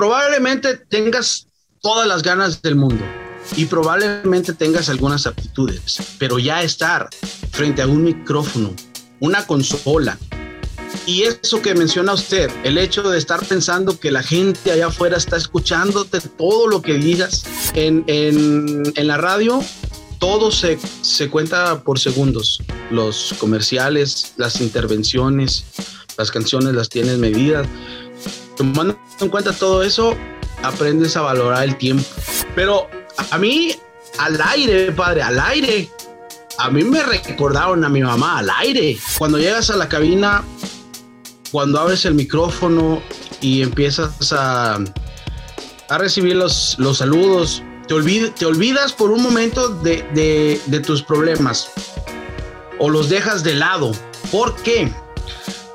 probablemente tengas todas las ganas del mundo y probablemente tengas algunas aptitudes, pero ya estar frente a un micrófono, una consola, y eso que menciona usted, el hecho de estar pensando que la gente allá afuera está escuchándote todo lo que digas en, en, en la radio, todo se, se cuenta por segundos. Los comerciales, las intervenciones, las canciones las tienes medidas. Tomando en cuenta todo eso, aprendes a valorar el tiempo. Pero a mí, al aire, padre, al aire. A mí me recordaron a mi mamá al aire. Cuando llegas a la cabina, cuando abres el micrófono y empiezas a, a recibir los, los saludos, te, olvidas por un momento de, de, de tus problemas o los dejas de lado. ¿Por qué?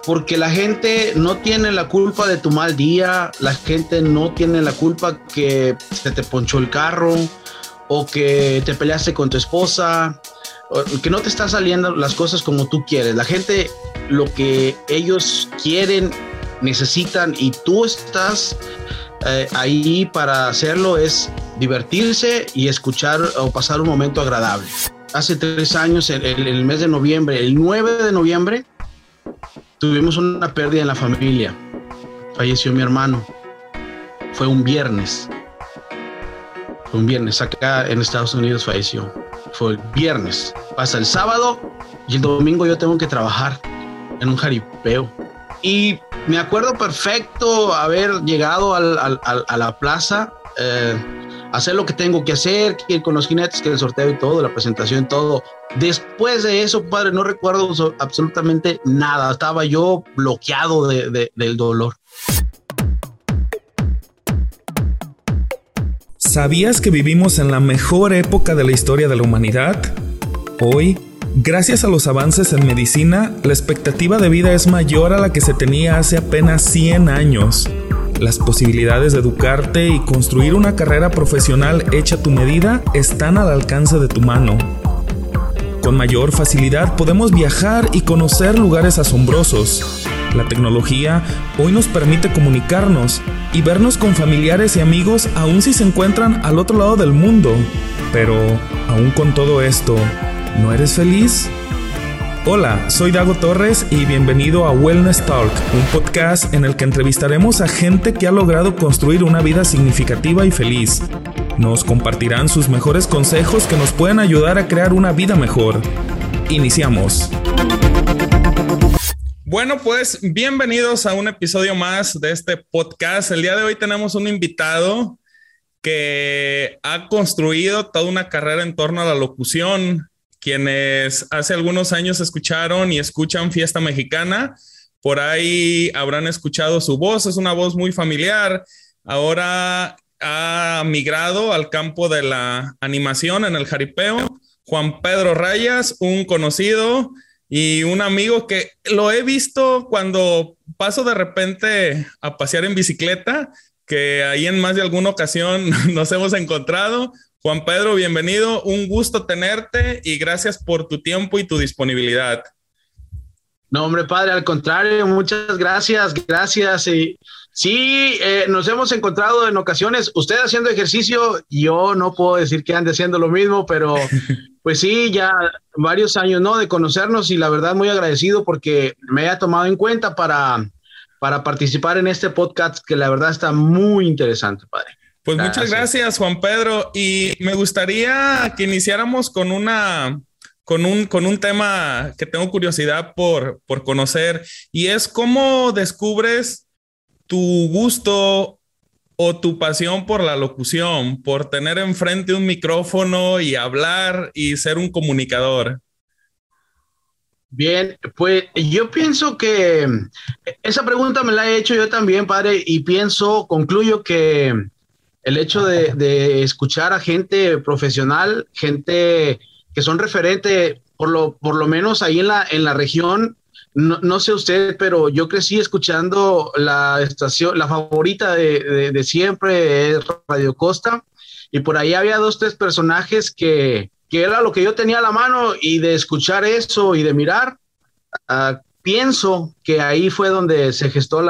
Porque la gente no tiene la culpa de tu mal día, la gente no tiene la culpa que se te ponchó el carro o que te peleaste con tu esposa, o que no te están saliendo las cosas como tú quieres. La gente lo que ellos quieren, necesitan y tú estás eh, ahí para hacerlo es divertirse y escuchar o pasar un momento agradable. Hace tres años, en el, el mes de noviembre, el 9 de noviembre, tuvimos una pérdida en la familia. Falleció mi hermano. Fue un viernes. Fue un viernes. Acá en Estados Unidos falleció. Fue el viernes. Pasa el sábado y el domingo yo tengo que trabajar en un jaripeo. Y me acuerdo perfecto haber llegado a la plaza, eh, hacer lo que tengo que hacer, ir con los jinetes, que el sorteo y todo, la presentación, todo. Después de eso, padre, no recuerdo absolutamente nada. Estaba yo bloqueado de, del dolor. ¿Sabías que vivimos en la mejor época de la historia de la humanidad? Hoy Gracias a los avances en medicina, la expectativa de vida es mayor a la que se tenía hace apenas 100 años. Las posibilidades de educarte y construir una carrera profesional hecha a tu medida están al alcance de tu mano. Con mayor facilidad podemos viajar y conocer lugares asombrosos. La tecnología hoy nos permite comunicarnos y vernos con familiares y amigos aun si se encuentran al otro lado del mundo. Pero, aún con todo esto, ¿No eres feliz? Hola, soy Dago Torres y bienvenido a Wellness Talk, un podcast en el que entrevistaremos a gente que ha logrado construir una vida significativa y feliz. Nos compartirán sus mejores consejos que nos pueden ayudar a crear una vida mejor. Iniciamos. Bueno, pues bienvenidos a un episodio más de este podcast. El día de hoy tenemos un invitado que ha construido toda una carrera en torno a la locución, quienes hace algunos años escucharon y escuchan Fiesta Mexicana, por ahí habrán escuchado su voz, es una voz muy familiar. Ahora ha migrado al campo de la animación en el jaripeo. Juan Pedro Rayas, un conocido y un amigo que lo he visto cuando paso de repente a pasear en bicicleta, que ahí en más de alguna ocasión nos hemos encontrado. Juan Pedro, bienvenido. Un gusto tenerte y gracias por tu tiempo y tu disponibilidad. No, hombre, padre, al contrario, muchas gracias, gracias. Y sí, eh, nos hemos encontrado en ocasiones, usted haciendo ejercicio, yo no puedo decir que ande haciendo lo mismo, pero pues sí, ya varios años, ¿no? De conocernos y la verdad muy agradecido porque me haya tomado en cuenta para, para participar en este podcast que la verdad está muy interesante, padre. Pues gracias. muchas gracias, Juan Pedro. Y me gustaría que iniciáramos con una, con un, con un tema que tengo curiosidad por, por conocer y es cómo descubres tu gusto o tu pasión por la locución, por tener enfrente un micrófono y hablar y ser un comunicador. Bien, pues yo pienso que esa pregunta me la he hecho yo también, padre, y pienso, concluyo que el hecho de, de, escuchar a gente profesional, gente que son referente, por lo, por lo menos ahí en la, en la región, no, no, sé usted, pero yo crecí escuchando la estación, la favorita de, de, siempre, Radio Costa, y por ahí había dos, tres personajes que, que era lo que yo tenía a la mano y de escuchar eso y de mirar, uh, pienso que ahí fue donde se gestó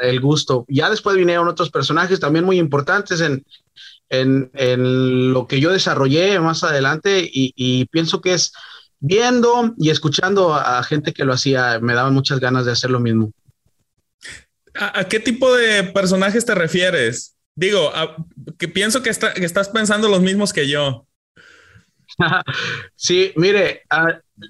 el gusto. Ya después vinieron otros personajes también muy importantes en, en, lo que yo desarrollé más adelante y, pienso que es viendo y escuchando a, gente que lo hacía, me daban muchas ganas de hacer lo mismo. ¿A, qué tipo de personajes te refieres? Digo, que pienso que, estás pensando los mismos que yo. sí, mire,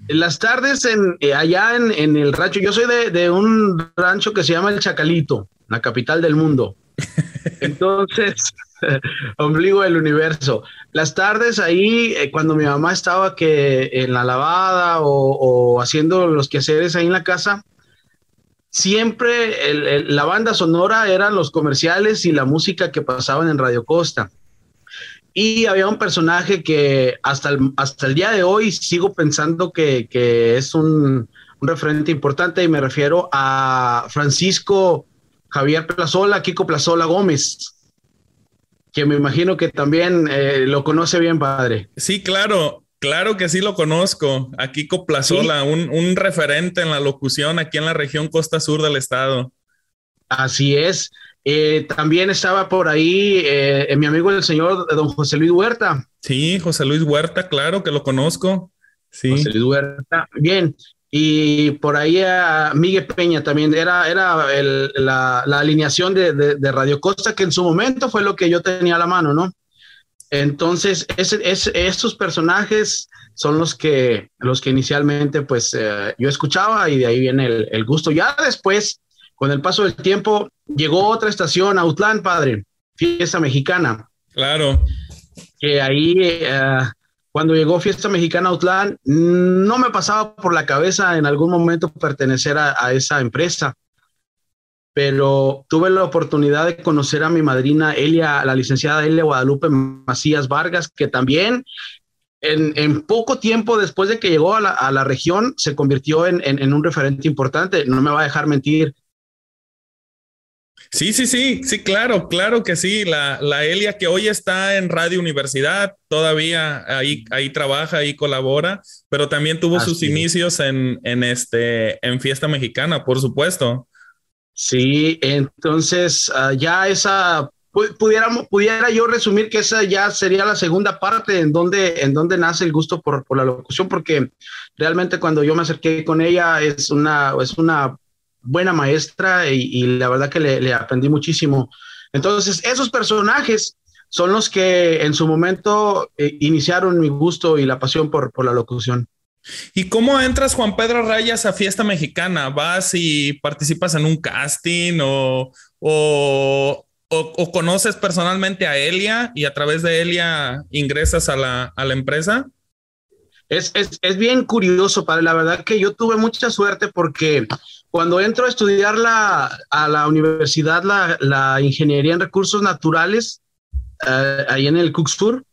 las tardes en, eh, allá en, el rancho, yo soy de, de, un rancho que se llama El Chacalito, la capital del mundo. Entonces, ombligo del universo. Las tardes ahí, eh, cuando mi mamá estaba que en la lavada o, haciendo los quehaceres ahí en la casa, siempre la banda sonora eran los comerciales y la música que pasaban en Radio Costa. Y había un personaje que hasta el, hasta el día de hoy sigo pensando que, es un, un, referente importante y me refiero a Francisco Javier Plazola, Kiko Plazola Gómez que me imagino que también eh, lo conoce bien, padre. Sí, claro, claro que sí lo conozco. A Kiko Plazola, un, referente en la locución aquí en la región costa sur del estado. Así es. Eh, también estaba por ahí eh, mi amigo el señor don José Luis Huerta. Sí, José Luis Huerta, claro que lo conozco. Sí. José Luis Huerta. Bien, y por ahí a Miguel Peña también era, era la, alineación de, Radio Costa, que en su momento fue lo que yo tenía a la mano, ¿no? Entonces, ese, estos personajes son los que, los que inicialmente pues eh, yo escuchaba y de ahí viene el, gusto. Ya después, con el paso del tiempo, llegó otra estación, Autlán, padre, fiesta mexicana. Claro. Que ahí... Eh, cuando llegó Fiesta Mexicana Outland, no me pasaba por la cabeza en algún momento pertenecer a, esa empresa, pero tuve la oportunidad de conocer a mi madrina Elia, la licenciada Elia Guadalupe Macías Vargas, que también en, poco tiempo después de que llegó a la, región se convirtió en, en, un referente importante. No me va a dejar mentir. Sí, sí, sí, sí, claro, claro que sí. La, la Elia que hoy está en Radio Universidad, todavía ahí, ahí trabaja, ahí colabora, pero también tuvo sus inicios en, en, este, en Fiesta Mexicana, por supuesto. Sí, entonces ah, ya esa, pudiera, pudiera yo resumir que esa ya sería la segunda parte en donde, en donde nace el gusto por, por la locución, porque realmente cuando yo me acerqué con ella es una, es una buena maestra y, la verdad que le, aprendí muchísimo. Entonces, esos personajes son los que en su momento eh, iniciaron mi gusto y la pasión por, por la locución. ¿Y cómo entras, Juan Pedro Rayas, a Fiesta Mexicana? ¿Vas y participas en un casting o, o, o, conoces personalmente a Elia y a través de Elia ingresas a la, a la empresa? Es, es, es, bien curioso, padre. La verdad que yo tuve mucha suerte porque cuando entro a estudiar la, a la universidad la, la ingeniería en recursos naturales, eh, ahí en el Cuxur,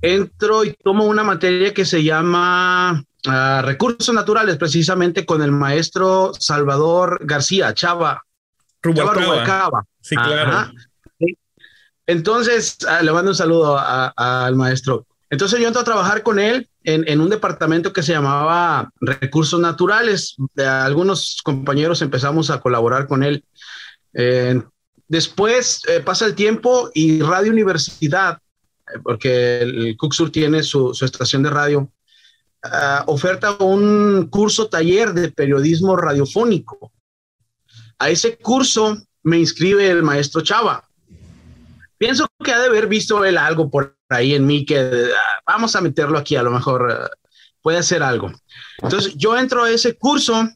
entro y tomo una materia que se llama ah, recursos naturales, precisamente con el maestro Salvador García, Chava. Rubalcaba. Sí, claro. Entonces, ah, le mando un saludo al maestro. Entonces yo entro a trabajar con él en, un departamento que se llamaba Recursos Naturales. algunos compañeros empezamos a colaborar con él. Eh, después eh, pasa el tiempo y Radio Universidad, eh, porque el Cuxur tiene su, estación de radio, ah, oferta un curso taller de periodismo radiofónico. A ese curso me inscribe el maestro Chava. Pienso que ha de haber visto él algo por ahí en mí que ah, vamos a meterlo aquí, a lo mejor eh, puede hacer algo. Entonces yo entro a ese curso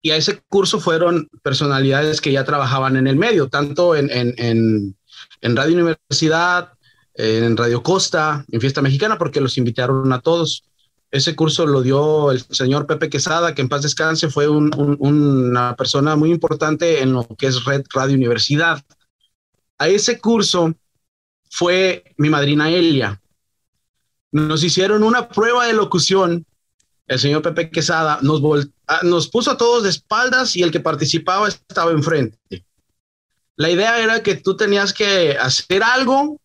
y a ese curso fueron personalidades que ya trabajaban en el medio, tanto en, en, en, Radio Universidad, en Radio Costa, en Fiesta Mexicana, porque los invitaron a todos. Ese curso lo dio el señor Pepe Quesada, que en paz descanse, fue una persona muy importante en lo que es Red Radio Universidad. A ese curso fue mi madrina Elia. Nos hicieron una prueba de locución. El señor Pepe Quesada nos, ah, nos puso a todos de espaldas y el que participaba estaba enfrente. La idea era que tú tenías que hacer algo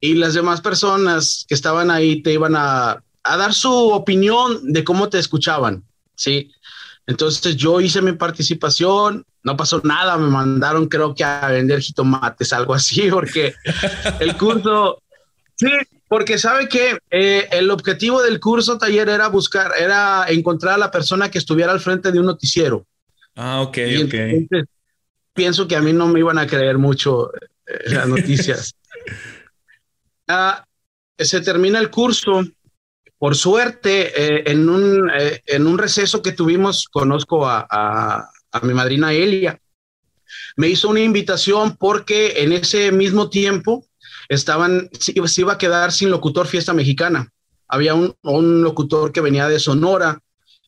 y las demás personas que estaban ahí te iban a, a dar su opinión de cómo te escuchaban, ¿sí? Entonces yo hice mi participación, no pasó nada, me mandaron creo que a vender jitomates, algo así, porque el curso, sí, porque sabe que eh, el objetivo del curso taller era buscar, era encontrar a la persona que estuviera al frente de un noticiero. Ah, ok, ok. pienso que a mí no me iban a creer mucho eh, las noticias. Ah, se termina el curso. Por suerte, eh, en, un, en un receso que tuvimos, conozco a, a, a mi madrina Elia. Me hizo una invitación porque en ese mismo tiempo estaban, se iba a quedar sin locutor Fiesta Mexicana. Había un, un locutor que venía de Sonora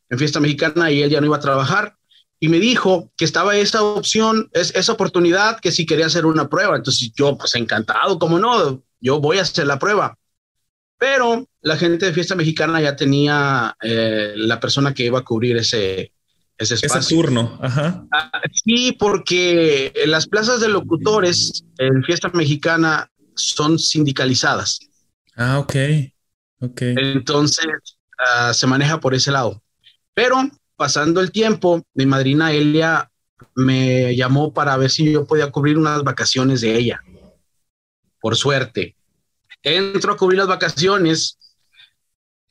en Fiesta Mexicana y él ya no iba a trabajar. Y me dijo que estaba esa opción, es, esa oportunidad, que si quería hacer una prueba. Entonces yo, pues encantado, como no, yo voy a hacer la prueba. Pero la gente de Fiesta Mexicana ya tenía eh, la persona que iba a cubrir ese, ese espacio. Ese turno, ajá. Ah, sí, porque las plazas de locutores en Fiesta Mexicana son sindicalizadas. Ah, ok. Ok. Entonces uh, se maneja por ese lado. Pero pasando el tiempo, mi madrina Elia me llamó para ver si yo podía cubrir unas vacaciones de ella. Por suerte. Entro a cubrir las vacaciones,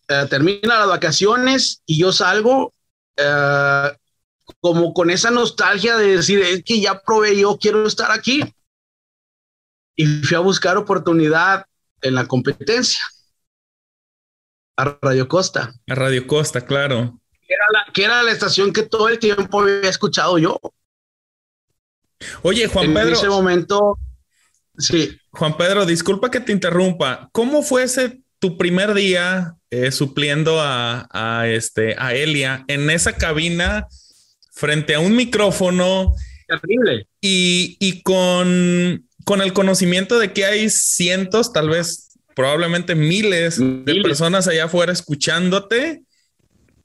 uh, termina las vacaciones y yo salgo uh, como con esa nostalgia de decir, es que ya probé, yo quiero estar aquí y fui a buscar oportunidad en la competencia. A Radio Costa. A Radio Costa, claro. Que era la, que era la estación que todo el tiempo había escuchado yo. Oye, Juan en Pedro. En ese momento, sí. Juan Pedro, disculpa que te interrumpa. ¿Cómo fue ese tu primer día eh, supliendo a, a, este, a Elia en esa cabina frente a un micrófono? Terrible. Y, y con con el conocimiento de que hay cientos, tal vez probablemente miles, miles. de personas allá afuera escuchándote.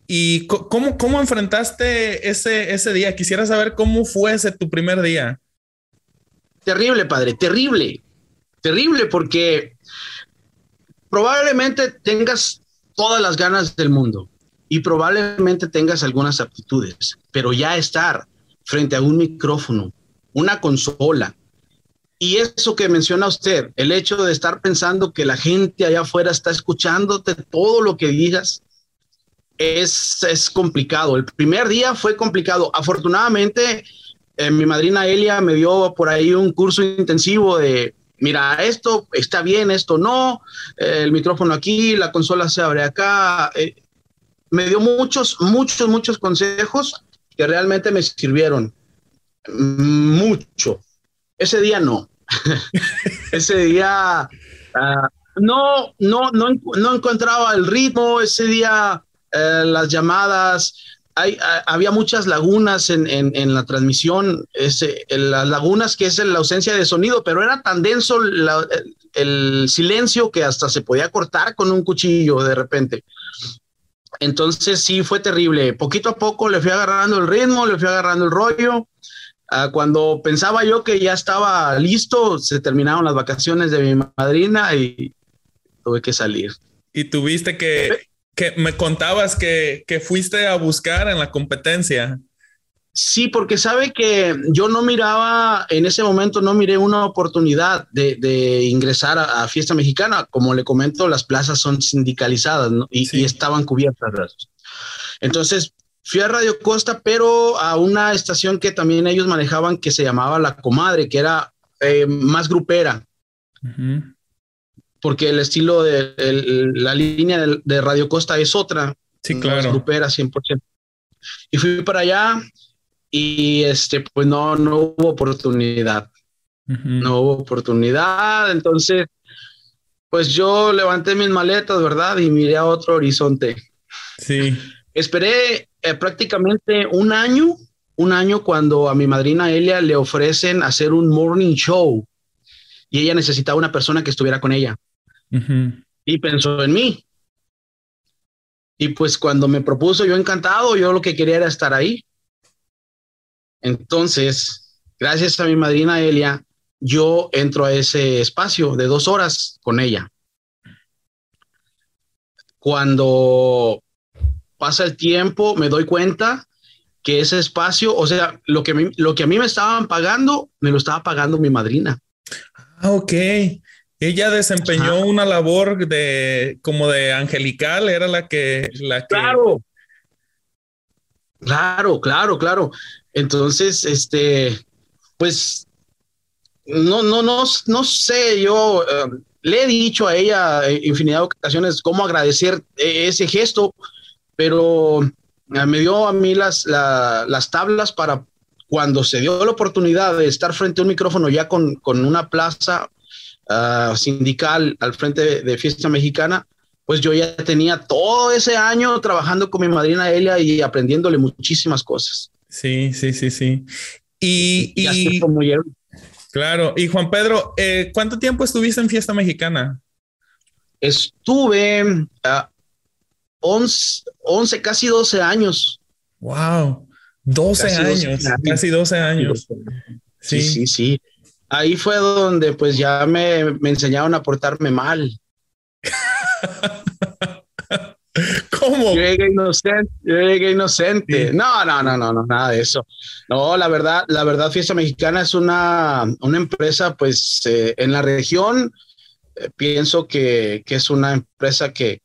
¿Y cómo, cómo enfrentaste ese, ese día? Quisiera saber cómo fue ese tu primer día. Terrible, padre, terrible. Terrible porque probablemente tengas todas las ganas del mundo y probablemente tengas algunas aptitudes, pero ya estar frente a un micrófono, una consola, y eso que menciona usted, el hecho de estar pensando que la gente allá afuera está escuchándote todo lo que digas, es, es complicado. El primer día fue complicado. Afortunadamente, eh, mi madrina Elia me dio por ahí un curso intensivo de, mira, esto está bien, esto no, eh, el micrófono aquí, la consola se abre acá. Eh, me dio muchos, muchos, muchos consejos que realmente me sirvieron mucho. Ese día no. ese día uh, no, no, no, no, encontraba el ritmo. Ese día uh, las llamadas, hay, uh, había muchas lagunas en, en, en la transmisión. Ese, en las lagunas que es la ausencia de sonido, pero era tan denso la, el, el silencio que hasta se podía cortar con un cuchillo de repente. Entonces sí fue terrible. Poquito a poco le fui agarrando el ritmo, le fui agarrando el rollo. Uh, cuando pensaba yo que ya estaba listo, se terminaron las vacaciones de mi madrina y tuve que salir. Y tuviste que, que me contabas que, que fuiste a buscar en la competencia. Sí, porque sabe que yo no miraba, en ese momento no miré una oportunidad de, de ingresar a, a, Fiesta Mexicana. Como le comento, las plazas son sindicalizadas ¿no? y, sí. y, estaban cubiertas. Entonces, fui a Radio Costa, pero a una estación que también ellos manejaban que se llamaba La Comadre, que era eh, más grupera. Uh -huh. Porque el estilo de el, la línea de, de, Radio Costa es otra. Sí, claro. Grupera, 100%. Y fui para allá y este, pues no, no hubo oportunidad. Uh -huh. No hubo oportunidad. Entonces, pues yo levanté mis maletas, ¿verdad? Y miré a otro horizonte. Sí. Esperé eh, prácticamente un año, un año cuando a mi madrina Elia le ofrecen hacer un morning show y ella necesitaba una persona que estuviera con ella. Uh -huh. Y pensó en mí. Y pues cuando me propuso, yo encantado, yo lo que quería era estar ahí. Entonces, gracias a mi madrina Elia, yo entro a ese espacio de dos horas con ella. Cuando pasa el tiempo, me doy cuenta que ese espacio, o sea, lo que, lo que a mí me estaban pagando, me lo estaba pagando mi madrina. Ah, ok. Ella desempeñó una labor de como de angelical, era la que, la que... Claro. Claro, claro, claro. Entonces, este, pues, no, no, no, no sé, yo eh, le he dicho a ella infinidad de ocasiones cómo agradecer ese gesto, pero eh, me dio a mí las, las tablas para cuando se dio la oportunidad de estar frente a un micrófono ya con, con una plaza uh, sindical al frente de, Fiesta Mexicana, pues yo ya tenía todo ese año trabajando con mi madrina Elia y aprendiéndole muchísimas cosas. Sí, sí, sí, sí. Y, y, claro, y Juan Pedro, eh, ¿cuánto tiempo estuviste en Fiesta Mexicana? Estuve uh, 11, 11, casi 12 años. Wow, 12 años, casi 12 años. Sí, sí, sí. Ahí fue donde pues ya me, me enseñaron a portarme mal. ¿Cómo? Yo llegué inocente, yo llegué inocente. No, no, no, no, no, nada de eso. No, la verdad, la verdad, Fiesta Mexicana es una, una empresa, pues, eh, en la región, eh, pienso que, que, es una empresa que,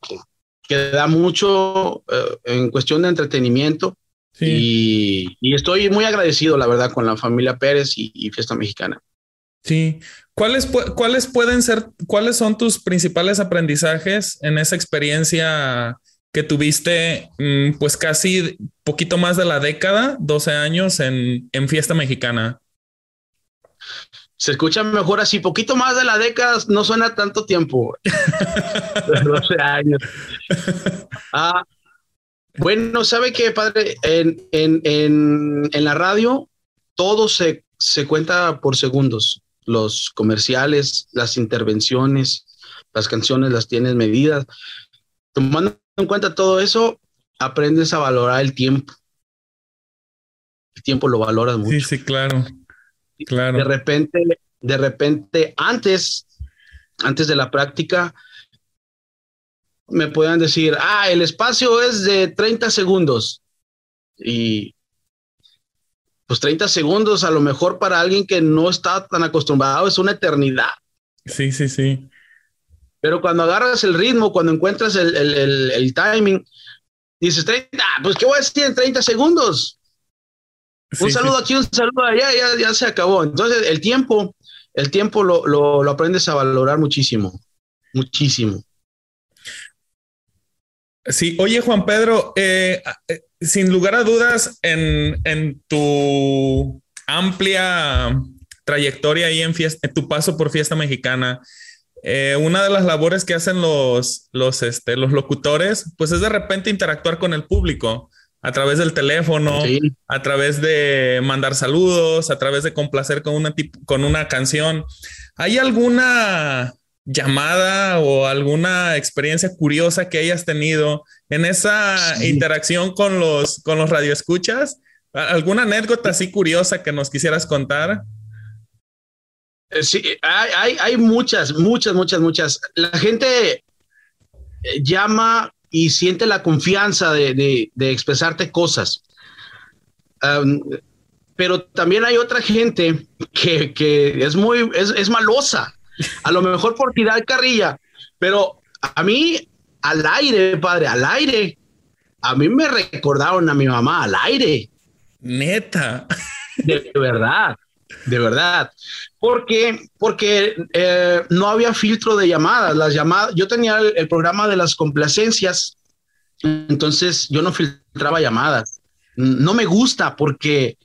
que da mucho eh, en cuestión de entretenimiento. Y, y, estoy muy agradecido, la verdad, con la familia Pérez y, Fiesta Mexicana. Sí. ¿Cuáles, ¿Cuáles pueden ser, cuáles son tus principales aprendizajes en esa experiencia que tuviste, mm, pues casi poquito más de la década, 12 años en, en Fiesta Mexicana? se escucha mejor así, poquito más de la década, no suena tanto tiempo. 12 años. Ah, bueno, ¿sabe qué, padre? En, en, en, en la radio todo se, se, cuenta por segundos. Los comerciales, las intervenciones, las canciones las tienes medidas. Tomando en cuenta todo eso, aprendes a valorar el tiempo. El tiempo lo valoras mucho. Sí, sí, claro. Claro. De repente, de repente, antes, antes de la práctica, me puedan decir, ah, el espacio es de 30 segundos. Y pues 30 segundos, a lo mejor para alguien que no está tan acostumbrado, es una eternidad. Sí, sí, sí. Pero cuando agarras el ritmo, cuando encuentras el, el, el, timing, dices 30, pues ¿qué voy a decir en 30 segundos? un saludo aquí, un saludo allá, ya, ya se acabó. Entonces, el tiempo, el tiempo lo, lo, lo aprendes a valorar muchísimo, muchísimo. Sí, oye Juan Pedro, eh, eh, sin lugar a dudas, en, en, tu amplia trayectoria ahí en, fiesta, en tu paso por fiesta mexicana, eh, una de las labores que hacen los, los, este, los locutores, pues es de repente interactuar con el público a través del teléfono, a través de mandar saludos, a través de complacer con una, con una canción. ¿Hay alguna llamada o alguna experiencia curiosa que hayas tenido en esa interacción con los, con los radioescuchas? ¿Alguna anécdota así curiosa que nos quisieras contar? Eh, sí, hay, hay, hay muchas, muchas, muchas, muchas. La gente eh, llama y siente la confianza de, expresarte cosas. pero también hay otra gente que, es muy, es, malosa, a lo mejor por tirar carrilla, pero a mí, al aire, padre, al aire, a mí me recordaron a mi mamá al aire. Neta. De verdad, de verdad. Porque, porque eh, no había filtro de llamadas. Las llamadas, yo tenía el, programa de las complacencias, entonces yo no filtraba llamadas. No me gusta porque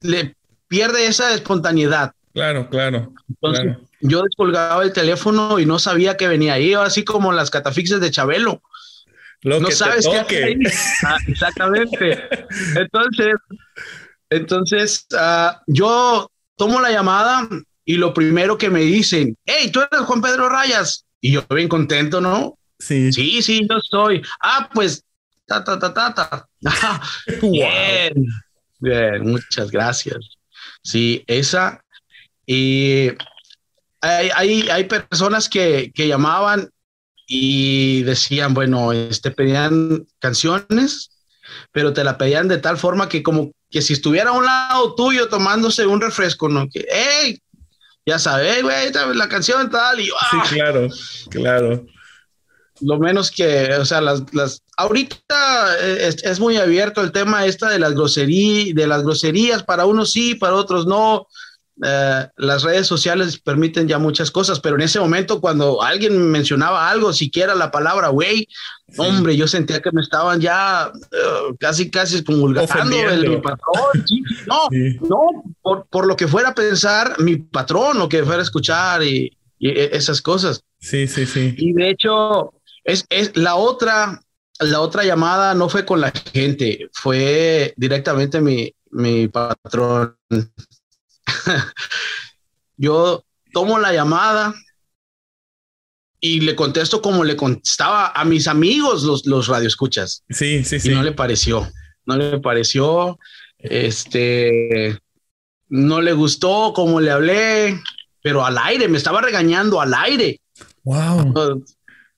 le pierde esa espontaneidad. Claro, claro. Entonces yo descolgaba el teléfono y no sabía que venía ahí, así como las catafixes de Chabelo. no sabes qué ah, exactamente. Entonces, entonces uh, yo tomo la llamada y lo primero que me dicen, hey, tú eres Juan Pedro Rayas. Y yo bien contento, ¿no? Sí. Sí, sí, yo soy. Ah, pues, ta, ta, ta, ta, ta. bien, bien, muchas gracias. Sí, esa. Y hay, hay, hay personas que, que llamaban y decían, bueno, este, pedían canciones pero te la pedían de tal forma que como que si estuviera a un lado tuyo tomándose un refresco, ¿no? Que, hey, ya sabes, güey, la canción tal, y ¡ah! Sí, claro, claro. Lo menos que, o sea, las, las ahorita es, es, muy abierto el tema esta de las groserías, de las groserías, para unos sí, para otros no. Eh, las redes sociales permiten ya muchas cosas, pero en ese momento cuando alguien mencionaba algo, siquiera la palabra güey, hombre, yo sentía que me estaban ya eh, casi, casi comulgando el, mi patrón. No, no, por, lo que fuera a pensar mi patrón, o que fuera a escuchar y, e, esas cosas. Sí, sí, sí. Y de hecho, es, es la otra, la otra llamada no fue con la gente, fue directamente mi, mi patrón. yo tomo la llamada y le contesto como le contestaba a mis amigos los, los radioescuchas. Sí, sí, sí. Y no le pareció, no le pareció, este, no le gustó como le hablé, pero al aire, me estaba regañando al aire. Wow.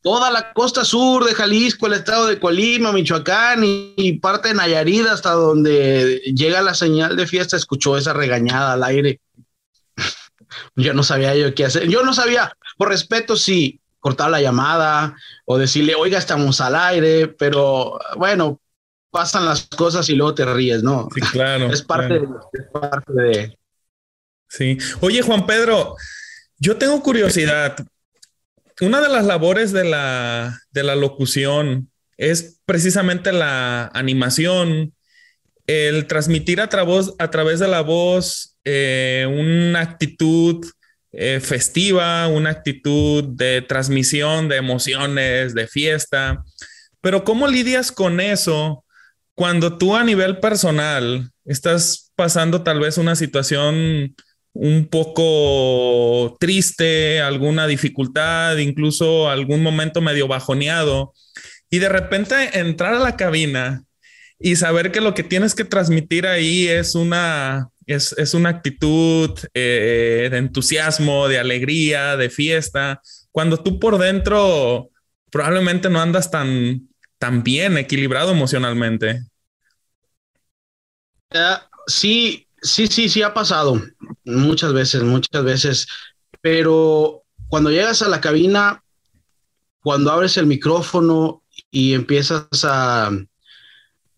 Toda la costa sur de Jalisco, el estado de Colima, Michoacán y, parte de Nayarit, hasta donde llega la señal de fiesta, escuchó esa regañada al aire. yo no sabía yo qué hacer. Yo no sabía, por respeto, si cortar la llamada o decirle, oiga, estamos al aire, pero bueno, pasan las cosas y luego te ríes, ¿no? Sí, claro. es, parte De, es parte de... Sí. Oye, Juan Pedro, yo tengo curiosidad una de las labores de la, locución es precisamente la animación, el transmitir a, a través de la voz eh, una actitud eh, festiva, una actitud de transmisión de emociones, de fiesta. Pero ¿cómo lidias con eso cuando tú a nivel personal estás pasando tal vez una situación un poco triste, alguna dificultad, incluso algún momento medio bajoneado, y de repente entrar a la cabina y saber que lo que tienes que transmitir ahí es una, es, una actitud eh, de entusiasmo, de alegría, de fiesta, cuando tú por dentro probablemente no andas tan, tan bien equilibrado emocionalmente. Eh, sí, Sí, sí, sí ha pasado muchas veces, muchas veces, pero cuando llegas a la cabina, cuando abres el micrófono y empiezas a,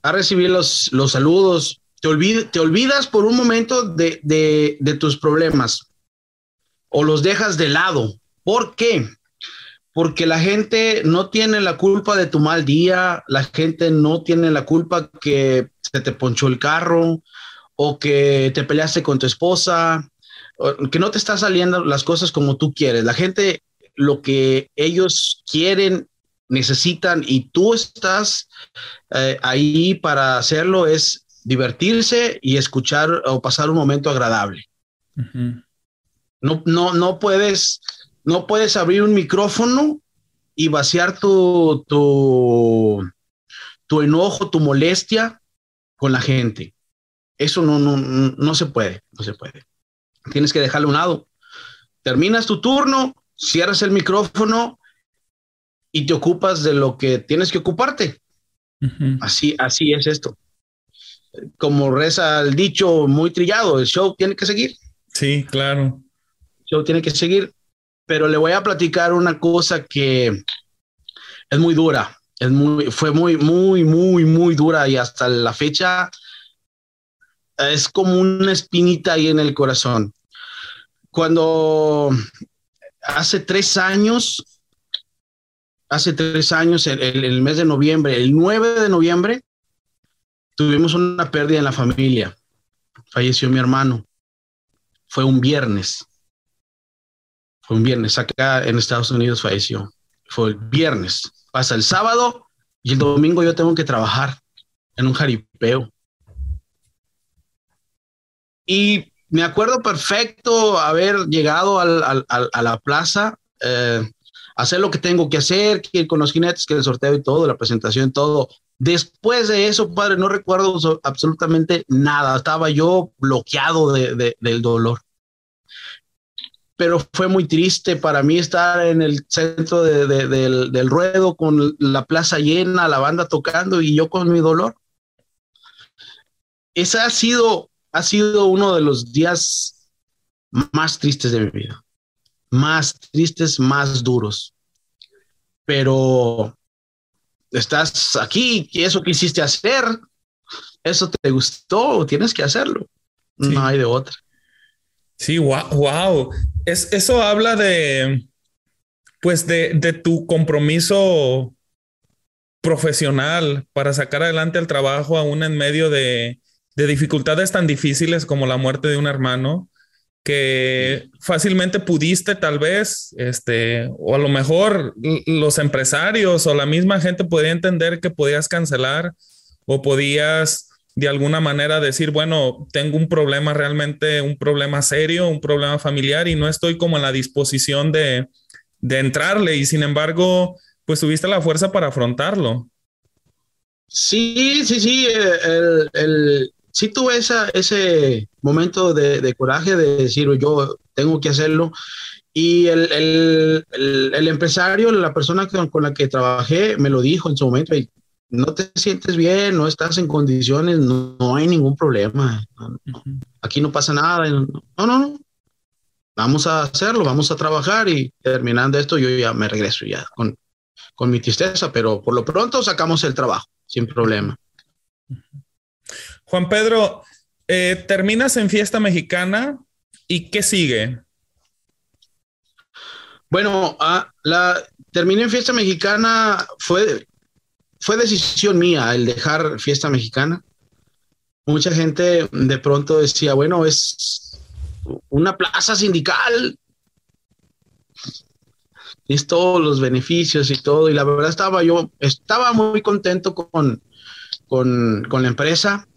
a recibir los, los saludos, te, te olvidas por un momento de, de, de tus problemas o los dejas de lado. ¿Por qué? Porque la gente no tiene la culpa de tu mal día, la gente no tiene la culpa que se te ponchó el carro, o que te peleaste con tu esposa, que no te están saliendo las cosas como tú quieres. La gente, lo que ellos quieren, necesitan y tú estás eh, ahí para hacerlo es divertirse y escuchar o pasar un momento agradable. No, no, no puedes, no puedes abrir un micrófono y vaciar tu, tu, tu enojo, tu molestia con la gente. Eso no, no, no se puede, no se puede. Tienes que dejarlo a un lado. Terminas tu turno, cierras el micrófono y te ocupas de lo que tienes que ocuparte. Así, así es esto. Como reza el dicho muy trillado, el show tiene que seguir. Sí, claro. El show tiene que seguir, pero le voy a platicar una cosa que es muy dura. Es muy, fue muy, muy, muy, muy dura y hasta la fecha es como una espinita ahí en el corazón. Cuando hace tres años, hace tres años, en el, mes de noviembre, el 9 de noviembre, tuvimos una pérdida en la familia. Falleció mi hermano. Fue un viernes. Fue un viernes. Acá en Estados Unidos falleció. Fue el viernes. Pasa el sábado y el domingo yo tengo que trabajar en un jaripeo. Y me acuerdo perfecto haber llegado al, a la plaza, eh, hacer lo que tengo que hacer, ir con los jinetes, que el sorteo y todo, la presentación, todo. Después de eso, padre, no recuerdo absolutamente nada. Estaba yo bloqueado de, del dolor. Pero fue muy triste para mí estar en el centro del, del ruedo con la plaza llena, la banda tocando y yo con mi dolor. ese ha sido, ha sido uno de los días más tristes de mi vida. Más tristes, más duros. Pero estás aquí y eso quisiste hacer, eso te gustó, tienes que hacerlo. No hay de otra. Sí, wow, Es, eso habla de, pues, de, de tu compromiso profesional para sacar adelante el trabajo aún en medio de, de dificultades tan difíciles como la muerte de un hermano que fácilmente pudiste tal vez, este, o a lo mejor los empresarios o la misma gente podía entender que podías cancelar o podías de alguna manera decir, bueno, tengo un problema realmente, un problema serio, un problema familiar y no estoy como en la disposición de, de entrarle y sin embargo, pues tuviste la fuerza para afrontarlo. Sí, sí, sí, el, el, sí tuve esa, ese momento de, coraje de decir, yo tengo que hacerlo. Y el, el, el, empresario, la persona con, la que trabajé, me lo dijo en su momento, no te sientes bien, no estás en condiciones, no, hay ningún problema. Aquí no pasa nada. No, no, no. Vamos a hacerlo, vamos a trabajar y terminando esto yo ya me regreso ya con, con mi tristeza, pero por lo pronto sacamos el trabajo sin problema. Juan Pedro, eh, terminas en fiesta mexicana y ¿qué sigue? Bueno, ah, la, terminé en fiesta mexicana, fue, fue decisión mía el dejar fiesta mexicana. Mucha gente de pronto decía, bueno, es una plaza sindical, es todos los beneficios y todo, y la verdad estaba yo, estaba muy contento con, con, con la empresa,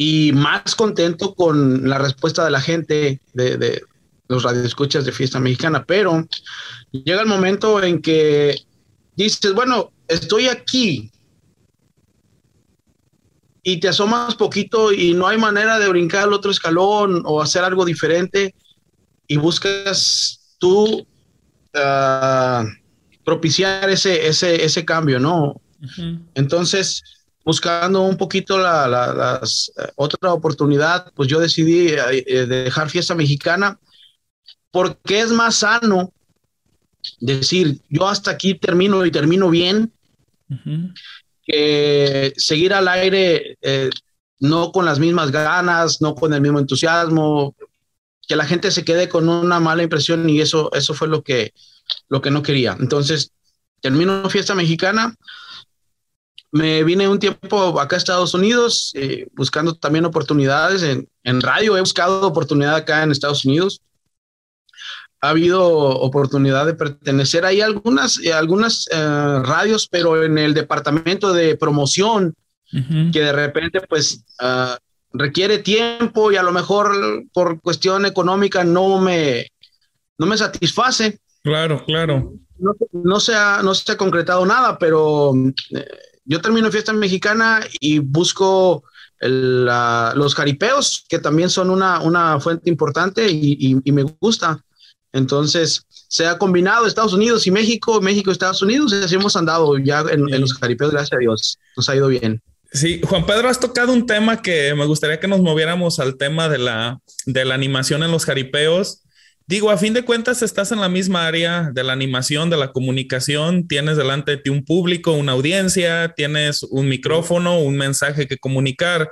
y más contento con la respuesta de la gente de, de los radioescuchas de Fiesta Mexicana, pero llega el momento en que dices, bueno, estoy aquí y te asomas poquito y no hay manera de brincar al otro escalón o hacer algo diferente y buscas tú ah, propiciar ese, ese, ese cambio, ¿no? Entonces, buscando un poquito la, eh, otra oportunidad, pues yo decidí eh, eh, dejar fiesta mexicana porque es más sano decir, yo hasta aquí termino y termino bien, que seguir al aire no con las mismas ganas, no con el mismo entusiasmo, que la gente se quede con una mala impresión y eso, eso fue lo que, lo que no quería. Entonces, termino fiesta mexicana, me vine un tiempo acá a Estados Unidos eh, buscando también oportunidades en, en, radio. He buscado oportunidad acá en Estados Unidos. Ha habido oportunidad de pertenecer ahí a algunas, eh, algunas eh, radios, pero en el departamento de promoción, que de repente pues ah, requiere tiempo y a lo mejor por cuestión económica no me, no me satisface. Claro, claro. No, no, se ha, no se ha concretado nada, pero yo termino fiesta mexicana y busco los jaripeos, que también son una, una fuente importante y, me gusta. Entonces, se ha combinado Estados Unidos y México, México y Estados Unidos, y así hemos andado ya en, en los jaripeos, gracias a Dios. Nos ha ido bien. Sí, Juan Pedro, has tocado un tema que me gustaría que nos moviéramos al tema de la, de la animación en los jaripeos. Digo, a fin de cuentas estás en la misma área de la animación, de la comunicación, tienes delante de ti un público, una audiencia, tienes un micrófono, un mensaje que comunicar.